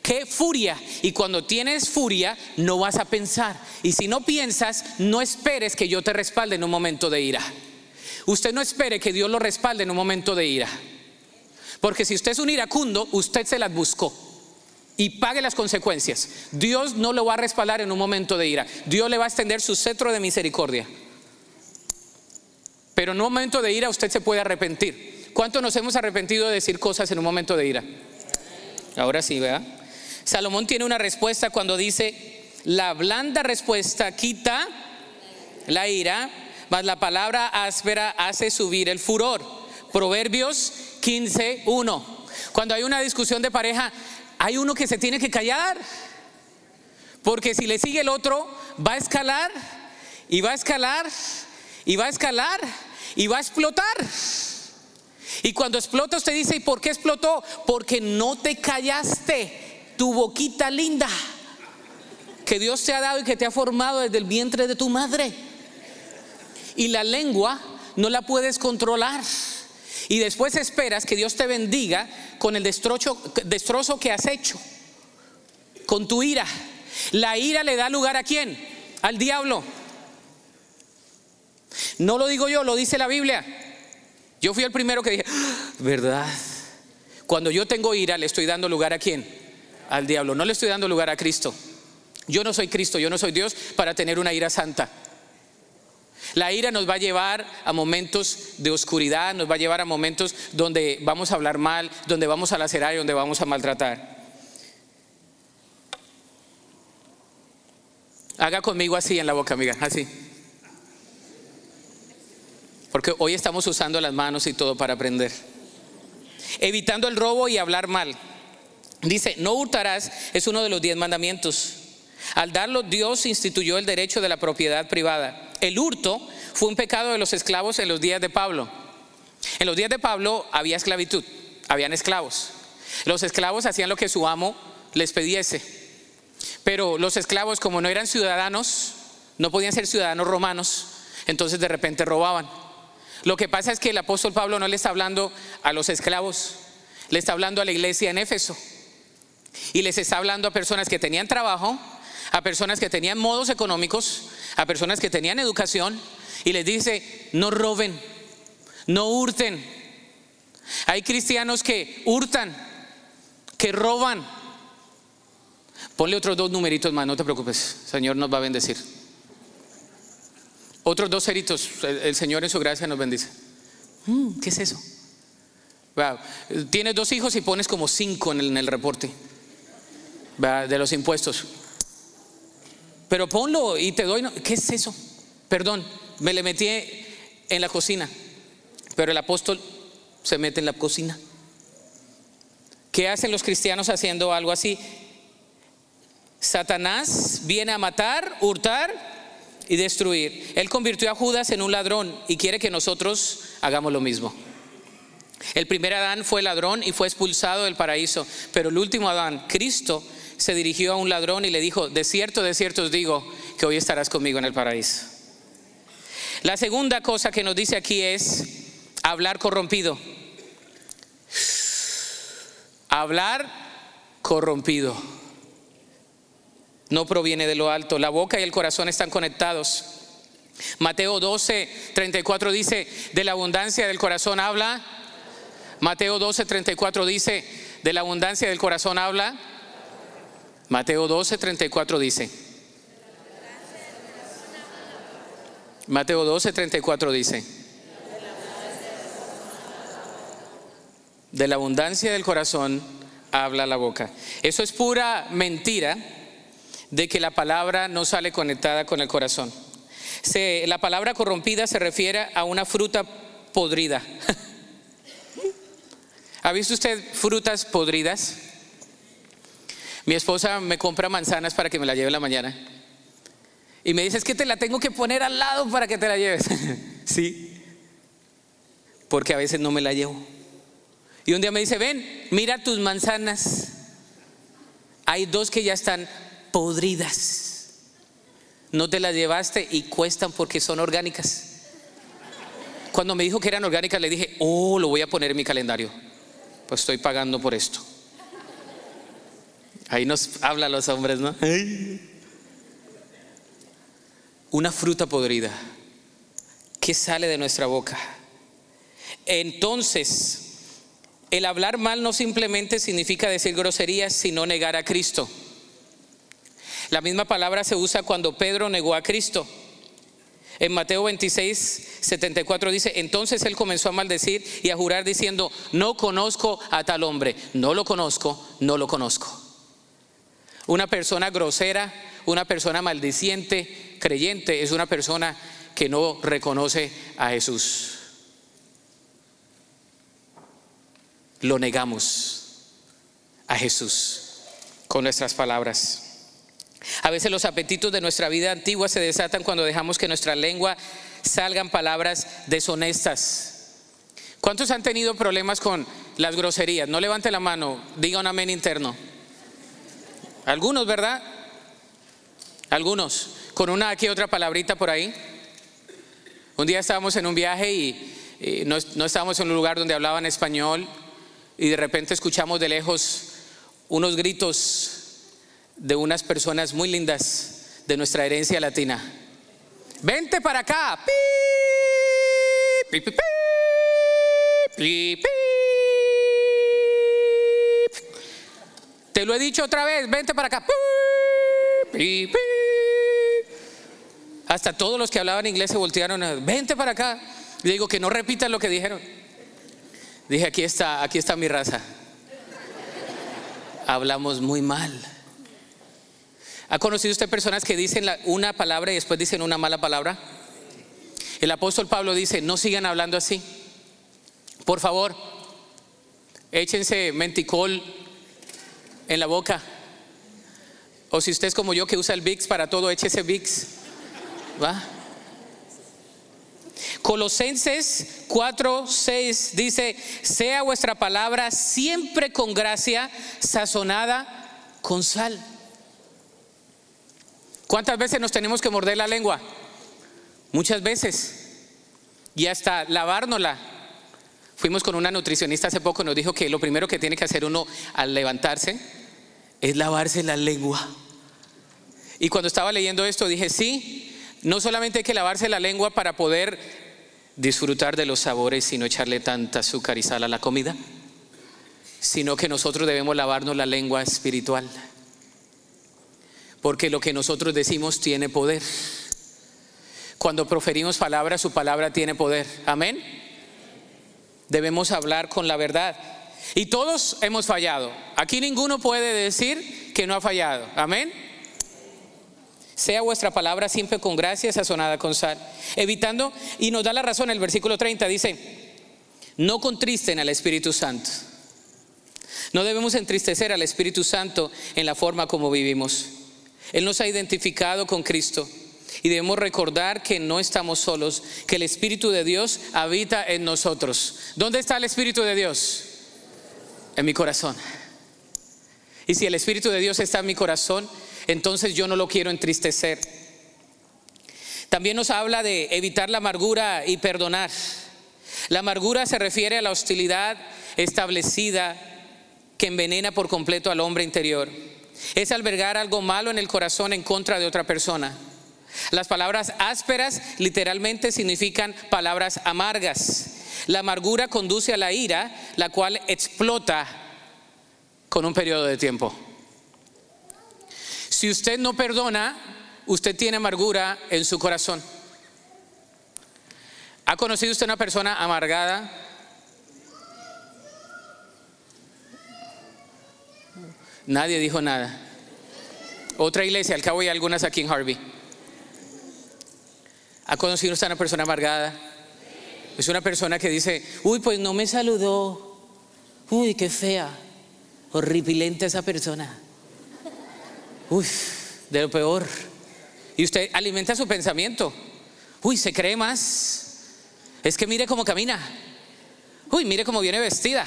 qué furia. Y cuando tienes furia, no vas a pensar. Y si no piensas, no esperes que yo te respalde en un momento de ira. Usted no espere que Dios lo respalde en un momento de ira. Porque si usted es un iracundo, usted se las buscó. Y pague las consecuencias. Dios no lo va a respaldar en un momento de ira. Dios le va a extender su cetro de misericordia. Pero en un momento de ira usted se puede arrepentir. ¿Cuánto nos hemos arrepentido de decir cosas en un momento de ira? Ahora sí, ¿verdad? Salomón tiene una respuesta cuando dice, la blanda respuesta quita la ira, mas la palabra áspera hace subir el furor. Proverbios 15, 1. Cuando hay una discusión de pareja, hay uno que se tiene que callar, porque si le sigue el otro, va a escalar, y va a escalar, y va a escalar, y va a explotar. Y cuando explota usted dice, ¿y por qué explotó? Porque no te callaste, tu boquita linda, que Dios te ha dado y que te ha formado desde el vientre de tu madre. Y la lengua no la puedes controlar. Y después esperas que Dios te bendiga con el destrozo que has hecho, con tu ira. La ira le da lugar a quién? Al diablo. No lo digo yo, lo dice la Biblia. Yo fui el primero que dije, ah, ¿verdad? Cuando yo tengo ira, le estoy dando lugar a quién? Al diablo. No le estoy dando lugar a Cristo. Yo no soy Cristo, yo no soy Dios para tener una ira santa. La ira nos va a llevar a momentos de oscuridad, nos va a llevar a momentos donde vamos a hablar mal, donde vamos a lacerar y donde vamos a maltratar. Haga conmigo así en la boca, amiga, así. Porque hoy estamos usando las manos y todo para aprender. Evitando el robo y hablar mal. Dice, no hurtarás es uno de los diez mandamientos. Al darlo, Dios instituyó el derecho de la propiedad privada. El hurto fue un pecado de los esclavos en los días de Pablo. En los días de Pablo había esclavitud, habían esclavos. Los esclavos hacían lo que su amo les pidiese. Pero los esclavos, como no eran ciudadanos, no podían ser ciudadanos romanos, entonces de repente robaban. Lo que pasa es que el apóstol Pablo no le está hablando a los esclavos, le está hablando a la iglesia en Éfeso. Y les está hablando a personas que tenían trabajo, a personas que tenían modos económicos, a personas que tenían educación, y les dice, no roben, no hurten. Hay cristianos que hurtan, que roban, Ponle otros dos numeritos más, no te preocupes. Señor nos va a bendecir. Otros dos ceritos, el, Señor en su gracia nos bendice. Mm, ¿Qué es eso? Tienes dos hijos y pones como cinco en el, reporte de los impuestos. Pero ponlo y te doy. ¿Qué es eso? Perdón, me le metí en la cocina. Pero el apóstol se mete en la cocina. ¿Qué hacen los cristianos haciendo algo así? Satanás viene a matar, hurtar y destruir. Él convirtió a Judas en un ladrón y quiere que nosotros hagamos lo mismo. El primer Adán fue ladrón y fue expulsado del paraíso, pero el último Adán, Cristo, se dirigió a un ladrón y le dijo, de cierto, de cierto os digo que hoy estarás conmigo en el paraíso. La segunda cosa que nos dice aquí es hablar corrompido. Hablar corrompido. No proviene de lo alto. La boca y el corazón están conectados. Mateo 12, 34 dice, de la abundancia del corazón habla. Mateo 12, 34 dice, de la abundancia del corazón habla. Mateo 12, 34 dice. Mateo 12, 34 dice. De la abundancia del corazón habla la boca. Eso es pura mentira de que la palabra no sale conectada con el corazón. la palabra corrompida se refiere a una fruta podrida. ¿Ha visto usted frutas podridas? Mi esposa me compra manzanas para que me la lleve la mañana. Y me dice, es que te la tengo que poner al lado para que te la lleves. sí, porque a veces no me la llevo. Y un día me dice, ven, mira tus manzanas. Hay dos que ya están podridas. No te las llevaste y cuestan porque son orgánicas. Cuando me dijo que eran orgánicas, le dije, oh, lo voy a poner en mi calendario. Pues estoy pagando por esto. Ahí nos habla los hombres, ¿no? Una fruta podrida que sale de nuestra boca. Entonces, el hablar mal no simplemente significa decir groserías, sino negar a Cristo. La misma palabra se usa cuando Pedro negó a Cristo. En Mateo 26, 74 dice, entonces él comenzó a maldecir y a jurar diciendo, no conozco a tal hombre, no lo conozco, no lo conozco. Una persona grosera, una persona maldiciente, creyente, es una persona que no reconoce a Jesús. Lo negamos a Jesús con nuestras palabras. A veces los apetitos de nuestra vida antigua se desatan cuando dejamos que nuestra lengua salgan palabras deshonestas. ¿Cuántos han tenido problemas con las groserías? No levante la mano, diga un amén interno. Algunos, ¿verdad? Algunos, con una aquí otra palabrita por ahí. Un día estábamos en un viaje y, no, estábamos en un lugar donde hablaban español y de repente escuchamos de lejos unos gritos de unas personas muy lindas de nuestra herencia latina. Vente para acá. Te lo he dicho otra vez, vente para acá. Hasta todos los que hablaban inglés se voltearon, vente para acá. Y digo que no repitan lo que dijeron. Dije, aquí está, aquí está mi raza. Hablamos muy mal. ¿Ha conocido usted personas que dicen una palabra y después dicen una mala palabra? El apóstol Pablo dice, no sigan hablando así. Por favor, échense menticol en la boca. O si usted es como yo que usa el VIX para todo, échese VIX. ¿Va? Colosenses 4, 6 dice, sea vuestra palabra siempre con gracia, sazonada con sal ¿Cuántas veces nos tenemos que morder la lengua? Muchas veces. Y hasta lavárnosla. Fuimos con una nutricionista hace poco, nos dijo que lo primero que tiene que hacer uno al levantarse es lavarse la lengua. Y cuando estaba leyendo esto dije, sí, no solamente hay que lavarse la lengua para poder disfrutar de los sabores y no echarle tanta azúcar y sal a la comida, sino que nosotros debemos lavarnos la lengua espiritual. Porque lo que nosotros decimos tiene poder. Cuando proferimos palabras, su palabra tiene poder. Amén. Debemos hablar con la verdad. Y todos hemos fallado. Aquí ninguno puede decir que no ha fallado. Amén. Sea vuestra palabra siempre con gracia, sazonada con sal. Evitando, y nos da la razón, el versículo 30 dice, no contristen al Espíritu Santo. No debemos entristecer al Espíritu Santo en la forma como vivimos. Él nos ha identificado con Cristo. Y debemos recordar que no estamos solos, que el Espíritu de Dios habita en nosotros. ¿Dónde está el Espíritu de Dios? En mi corazón. Y si el Espíritu de Dios está en mi corazón, entonces yo no lo quiero entristecer. También nos habla de evitar la amargura y perdonar. La amargura se refiere a la hostilidad establecida que envenena por completo al hombre interior. Es albergar algo malo en el corazón en contra de otra persona. Las palabras ásperas literalmente significan palabras amargas. La amargura conduce a la ira, la cual explota con un periodo de tiempo. Si usted no perdona, usted tiene amargura en su corazón. ¿Ha conocido usted una persona amargada? Nadie dijo nada. Otra iglesia, al cabo hay algunas aquí en Harvey. ¿Ha conocido usted a una persona amargada? Es una persona que dice, uy, pues no me saludó. Uy, qué fea. Horripilente esa persona. Uy, de lo peor. Y usted alimenta su pensamiento. Uy, se cree más. Es que mire cómo camina. Uy, mire cómo viene vestida.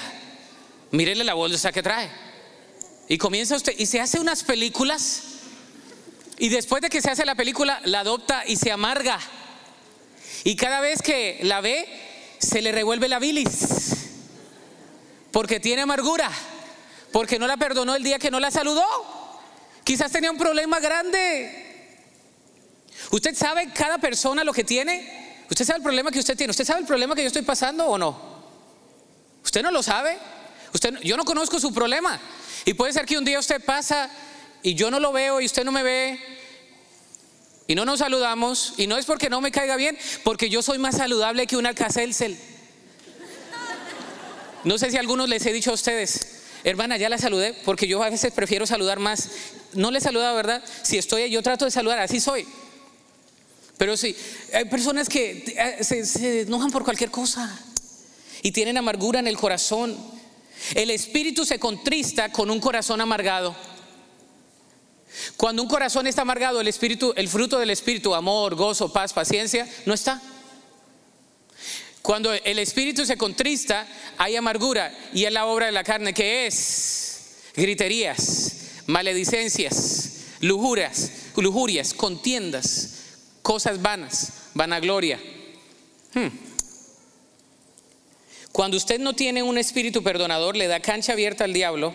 Mírele la bolsa que trae. Y comienza usted y se hace unas películas. Y después de que se hace la película, la adopta y se amarga. Y cada vez que la ve, se le revuelve la bilis. Porque tiene amargura. Porque no la perdonó el día que no la saludó. Quizás tenía un problema grande. ¿Usted sabe cada persona lo que tiene? ¿Usted sabe el problema que usted tiene? ¿Usted sabe el problema que yo estoy pasando o no? ¿Usted no lo sabe? Usted, yo no conozco su problema. Y puede ser que un día usted pasa y yo no lo veo y usted no me ve y no nos saludamos, y no es porque no me caiga bien, porque yo soy más saludable que un alcacelsel. No sé si algunos les he dicho a ustedes, hermana, ya la saludé, porque yo a veces prefiero saludar más. No le he saludado, ¿verdad? Si estoy, yo trato de saludar, así soy. Pero sí, hay personas que eh, se, se enojan por cualquier cosa y tienen amargura en el corazón. El espíritu se contrista con un corazón amargado. Cuando un corazón está amargado, el espíritu, el fruto del espíritu, amor, gozo, paz, paciencia, no está. Cuando el espíritu se contrista, hay amargura y es la obra de la carne que es griterías, maledicencias, lujurias, lujurias, contiendas, cosas vanas, vanagloria. Hmm. Cuando usted no tiene un espíritu perdonador, le da cancha abierta al diablo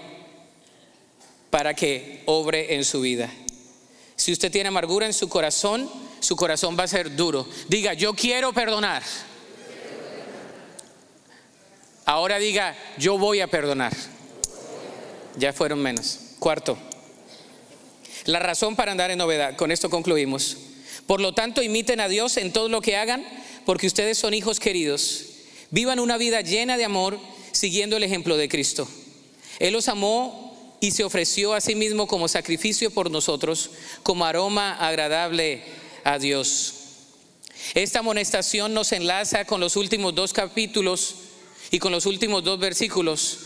para que obre en su vida. Si usted tiene amargura en su corazón, su corazón va a ser duro. Diga, yo quiero perdonar. Ahora diga, yo voy a perdonar. Ya fueron menos. Cuarto, la razón para andar en novedad. Con esto concluimos. Por lo tanto, imiten a Dios en todo lo que hagan, porque ustedes son hijos queridos. Vivan una vida llena de amor, siguiendo el ejemplo de Cristo. Él los amó y se ofreció a sí mismo como sacrificio por nosotros, como aroma agradable a Dios. Esta amonestación nos enlaza con los últimos dos capítulos y con los últimos dos versículos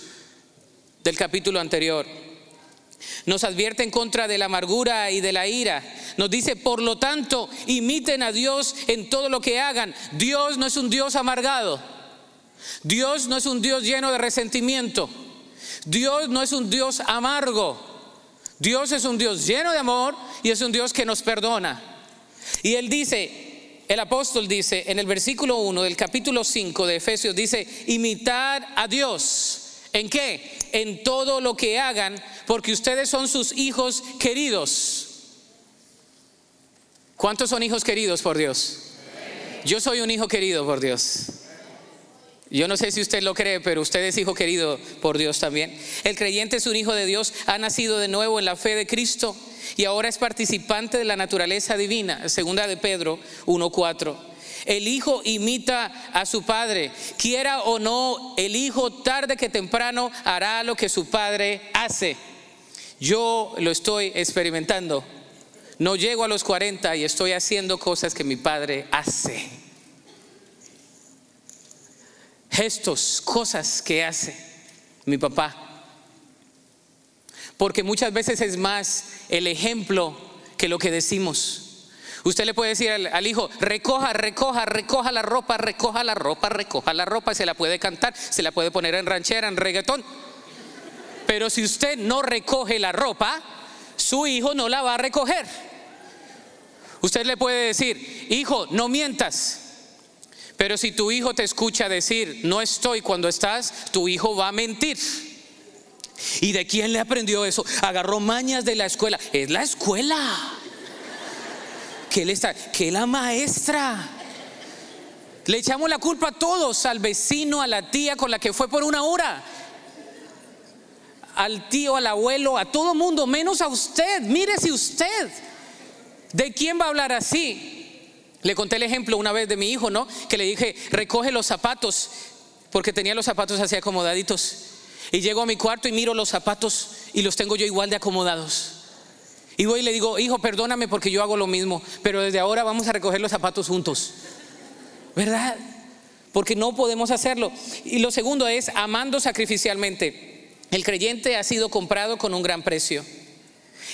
del capítulo anterior. Nos advierte en contra de la amargura y de la ira. Nos dice, por lo tanto, imiten a Dios en todo lo que hagan. Dios no es un Dios amargado. Dios no es un Dios lleno de resentimiento. Dios no es un Dios amargo. Dios es un Dios lleno de amor y es un Dios que nos perdona. Y él dice, el apóstol dice en el versículo 1 del capítulo 5 de Efesios, dice, imitar a Dios. ¿En qué? En todo lo que hagan, porque ustedes son sus hijos queridos. ¿Cuántos son hijos queridos por Dios? Yo soy un hijo querido por Dios. Yo no sé si usted lo cree, pero usted es hijo querido por Dios también. El creyente es un hijo de Dios, ha nacido de nuevo en la fe de Cristo y ahora es participante de la naturaleza divina. Segunda de Pedro 1.4. El hijo imita a su padre. Quiera o no, el hijo tarde que temprano hará lo que su padre hace. Yo lo estoy experimentando. No llego a los 40 y estoy haciendo cosas que mi padre hace. Gestos, cosas que hace mi papá. Porque muchas veces es más el ejemplo que lo que decimos. Usted le puede decir al, hijo, recoja, recoja, recoja la ropa, recoja la ropa, recoja la ropa, se la puede cantar, se la puede poner en ranchera, en reggaetón. Pero si usted no recoge la ropa, su hijo no la va a recoger. Usted le puede decir, hijo, no mientas. Pero si tu hijo te escucha decir, no estoy cuando estás, tu hijo va a mentir. ¿Y de quién le aprendió eso? Agarró mañas de la escuela. Es la escuela que está, que la maestra. Le echamos la culpa a todos, al vecino, a la tía con la que fue por una hora, al tío, al abuelo, a todo mundo, menos a usted. Mire si usted, ¿de quién va a hablar así? Le conté el ejemplo una vez de mi hijo, ¿no? Que le dije, recoge los zapatos, porque tenía los zapatos así acomodaditos. Y llego a mi cuarto y miro los zapatos y los tengo yo igual de acomodados. Y voy y le digo, hijo, perdóname porque yo hago lo mismo, pero desde ahora vamos a recoger los zapatos juntos. ¿Verdad? Porque no podemos hacerlo. Y lo segundo es amando sacrificialmente. El creyente ha sido comprado con un gran precio.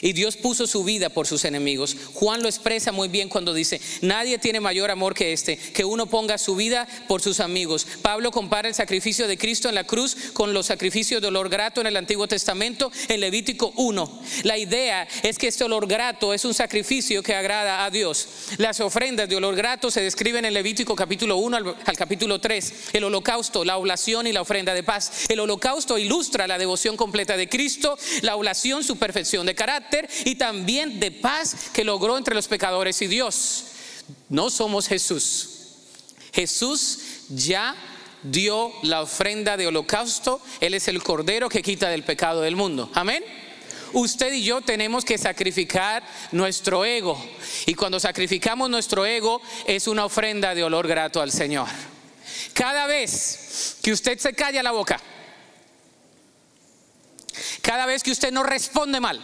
Y Dios puso su vida por sus enemigos. Juan lo expresa muy bien cuando dice, nadie tiene mayor amor que este, que uno ponga su vida por sus amigos. Pablo compara el sacrificio de Cristo en la cruz con los sacrificios de olor grato en el Antiguo Testamento en Levítico 1. La idea es que este olor grato es un sacrificio que agrada a Dios. Las ofrendas de olor grato se describen en Levítico capítulo 1 al, capítulo 3. El holocausto, la oblación y la ofrenda de paz. El holocausto ilustra la devoción completa de Cristo, la oblación su perfección de carácter y también de paz que logró entre los pecadores y Dios. No somos Jesús. Jesús ya dio la ofrenda de holocausto. Él es el cordero que quita del pecado del mundo. Amén. Usted y yo tenemos que sacrificar nuestro ego. Y cuando sacrificamos nuestro ego es una ofrenda de olor grato al Señor. Cada vez que usted se calla la boca, cada vez que usted no responde mal,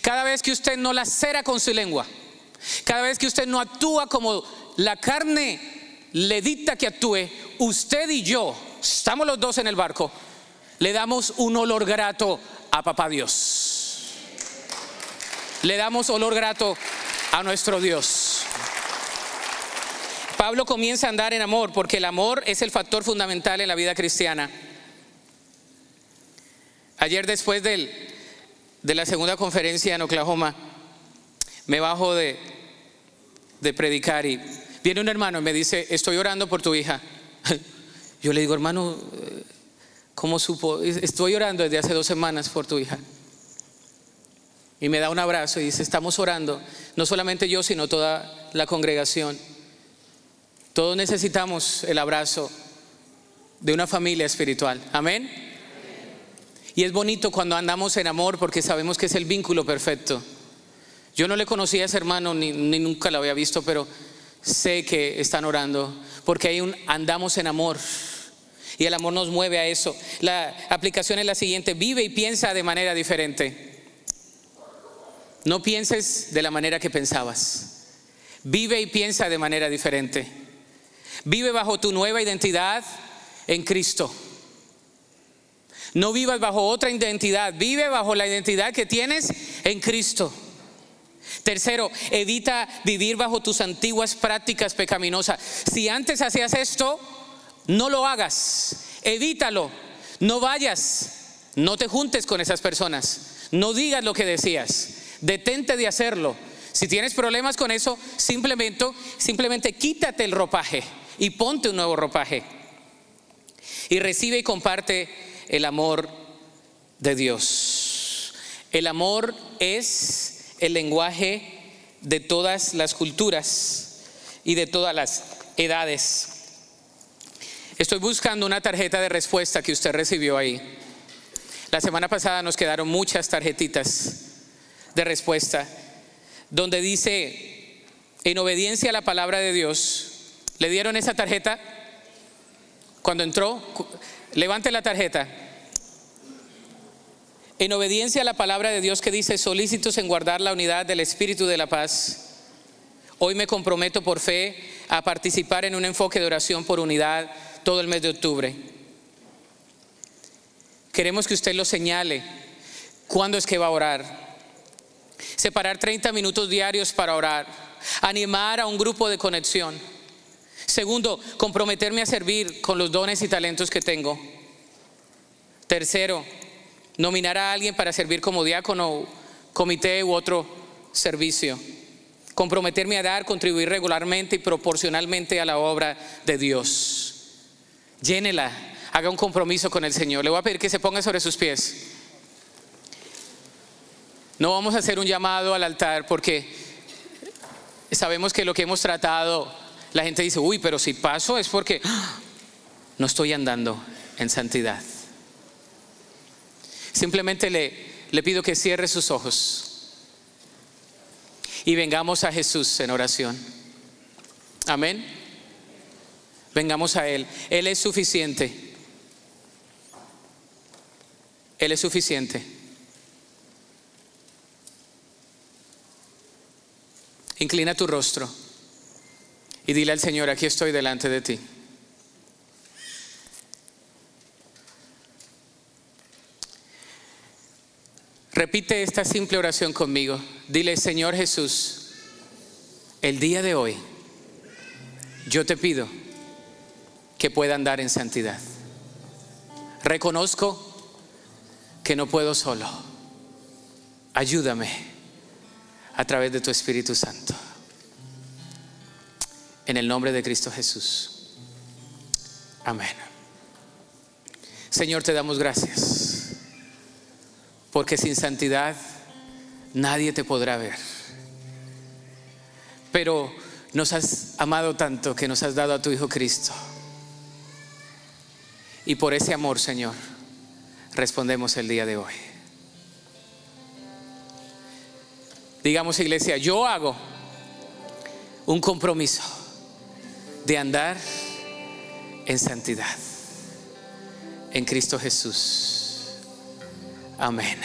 cada vez que usted no la cera con su lengua, cada vez que usted no actúa como la carne le dicta que actúe, usted y yo, estamos los dos en el barco, le damos un olor grato a papá Dios. Le damos olor grato a nuestro Dios. Pablo comienza a andar en amor porque el amor es el factor fundamental en la vida cristiana. Ayer después del de la segunda conferencia en Oklahoma, me bajo de, predicar y viene un hermano y me dice, estoy orando por tu hija. Yo le digo, hermano, ¿cómo supo? Estoy orando desde hace dos semanas por tu hija. Y me da un abrazo y dice, estamos orando, no solamente yo, sino toda la congregación. Todos necesitamos el abrazo de una familia espiritual. Amén. Y es bonito cuando andamos en amor porque sabemos que es el vínculo perfecto. Yo no le conocía a ese hermano ni, nunca lo había visto, pero sé que están orando porque ahí un, andamos en amor. Y el amor nos mueve a eso. La aplicación es la siguiente, vive y piensa de manera diferente. No pienses de la manera que pensabas. Vive y piensa de manera diferente. Vive bajo tu nueva identidad en Cristo. No vivas bajo otra identidad, vive bajo la identidad que tienes en Cristo. Tercero, evita vivir bajo tus antiguas prácticas pecaminosas. Si antes hacías esto, no lo hagas, evítalo, no vayas, no te juntes con esas personas, no digas lo que decías, detente de hacerlo. Si tienes problemas con eso, simplemente, simplemente quítate el ropaje y ponte un nuevo ropaje. Y recibe y comparte el amor de Dios. El amor es el lenguaje de todas las culturas y de todas las edades. Estoy buscando una tarjeta de respuesta que usted recibió ahí. La semana pasada nos quedaron muchas tarjetitas de respuesta donde dice, en obediencia a la palabra de Dios, ¿le dieron esa tarjeta? Cuando entró, levante la tarjeta. En obediencia a la palabra de Dios que dice, solícitos en guardar la unidad del Espíritu de la paz. Hoy me comprometo por fe a participar en un enfoque de oración por unidad todo el mes de octubre. Queremos que usted lo señale. ¿Cuándo es que va a orar? Separar 30 minutos diarios para orar. Animar a un grupo de conexión. Segundo, comprometerme a servir con los dones y talentos que tengo. Tercero, nominar a alguien para servir como diácono, comité u otro servicio. Comprometerme a dar, contribuir regularmente y proporcionalmente a la obra de Dios. Llénela, haga un compromiso con el Señor. Le voy a pedir que se ponga sobre sus pies. No vamos a hacer un llamado al altar porque sabemos que lo que hemos tratado, la gente dice, uy, pero si paso es porque ¡ah! no estoy andando en santidad. Simplemente le, le pido que cierre sus ojos y vengamos a Jesús en oración. Amén. Vengamos a Él. Él es suficiente. Él es suficiente. Inclina tu rostro y dile al Señor, aquí estoy delante de ti. Repite esta simple oración conmigo. Dile, Señor Jesús, el día de hoy yo te pido que pueda andar en santidad. Reconozco que no puedo solo. Ayúdame a través de tu Espíritu Santo. En el nombre de Cristo Jesús. Amén. Señor, te damos gracias, porque sin santidad nadie te podrá ver. Pero nos has amado tanto que nos has dado a tu Hijo Cristo. Y por ese amor, Señor, respondemos el día de hoy. Digamos, iglesia, yo hago un compromiso de andar en santidad en Cristo Jesús. Amén.